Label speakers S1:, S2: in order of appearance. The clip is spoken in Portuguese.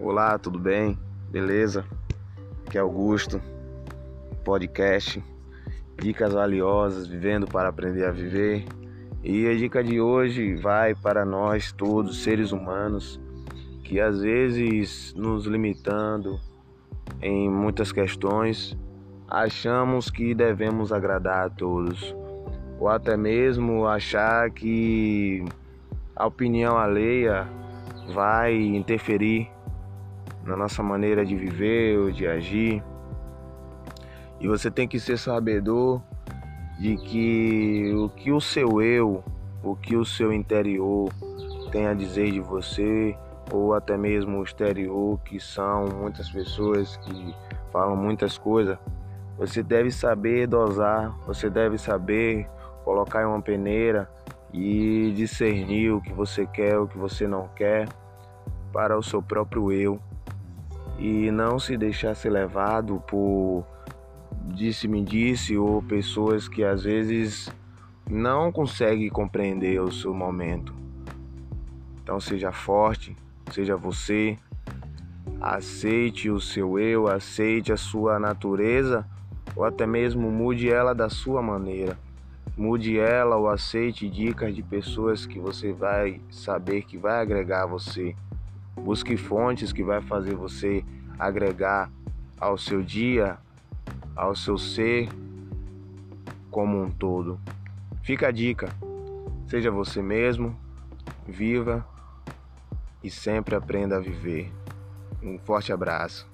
S1: Olá, tudo bem? Beleza? Aqui é Augusto, podcast, dicas valiosas, vivendo para aprender a viver. E a dica de hoje vai para nós todos, seres humanos, que às vezes nos limitando em muitas questões, achamos que devemos agradar a todos, ou até mesmo achar que a opinião alheia vai interferir na nossa maneira de viver ou de agir. E você tem que ser sabedor de que o que o seu eu, o que o seu interior tem a dizer de você, ou até mesmo o exterior, que são muitas pessoas que falam muitas coisas, você deve saber dosar, você deve saber colocar em uma peneira e discernir o que você quer, o que você não quer para o seu próprio eu e não se deixar ser levado por disse-me disse ou pessoas que às vezes não conseguem compreender o seu momento. Então seja forte, seja você, aceite o seu eu, aceite a sua natureza ou até mesmo mude ela da sua maneira. Mude ela ou aceite dicas de pessoas que você vai saber que vai agregar a você. Busque fontes que vai fazer você agregar ao seu dia, ao seu ser como um todo. Fica a dica. Seja você mesmo, viva e sempre aprenda a viver. Um forte abraço.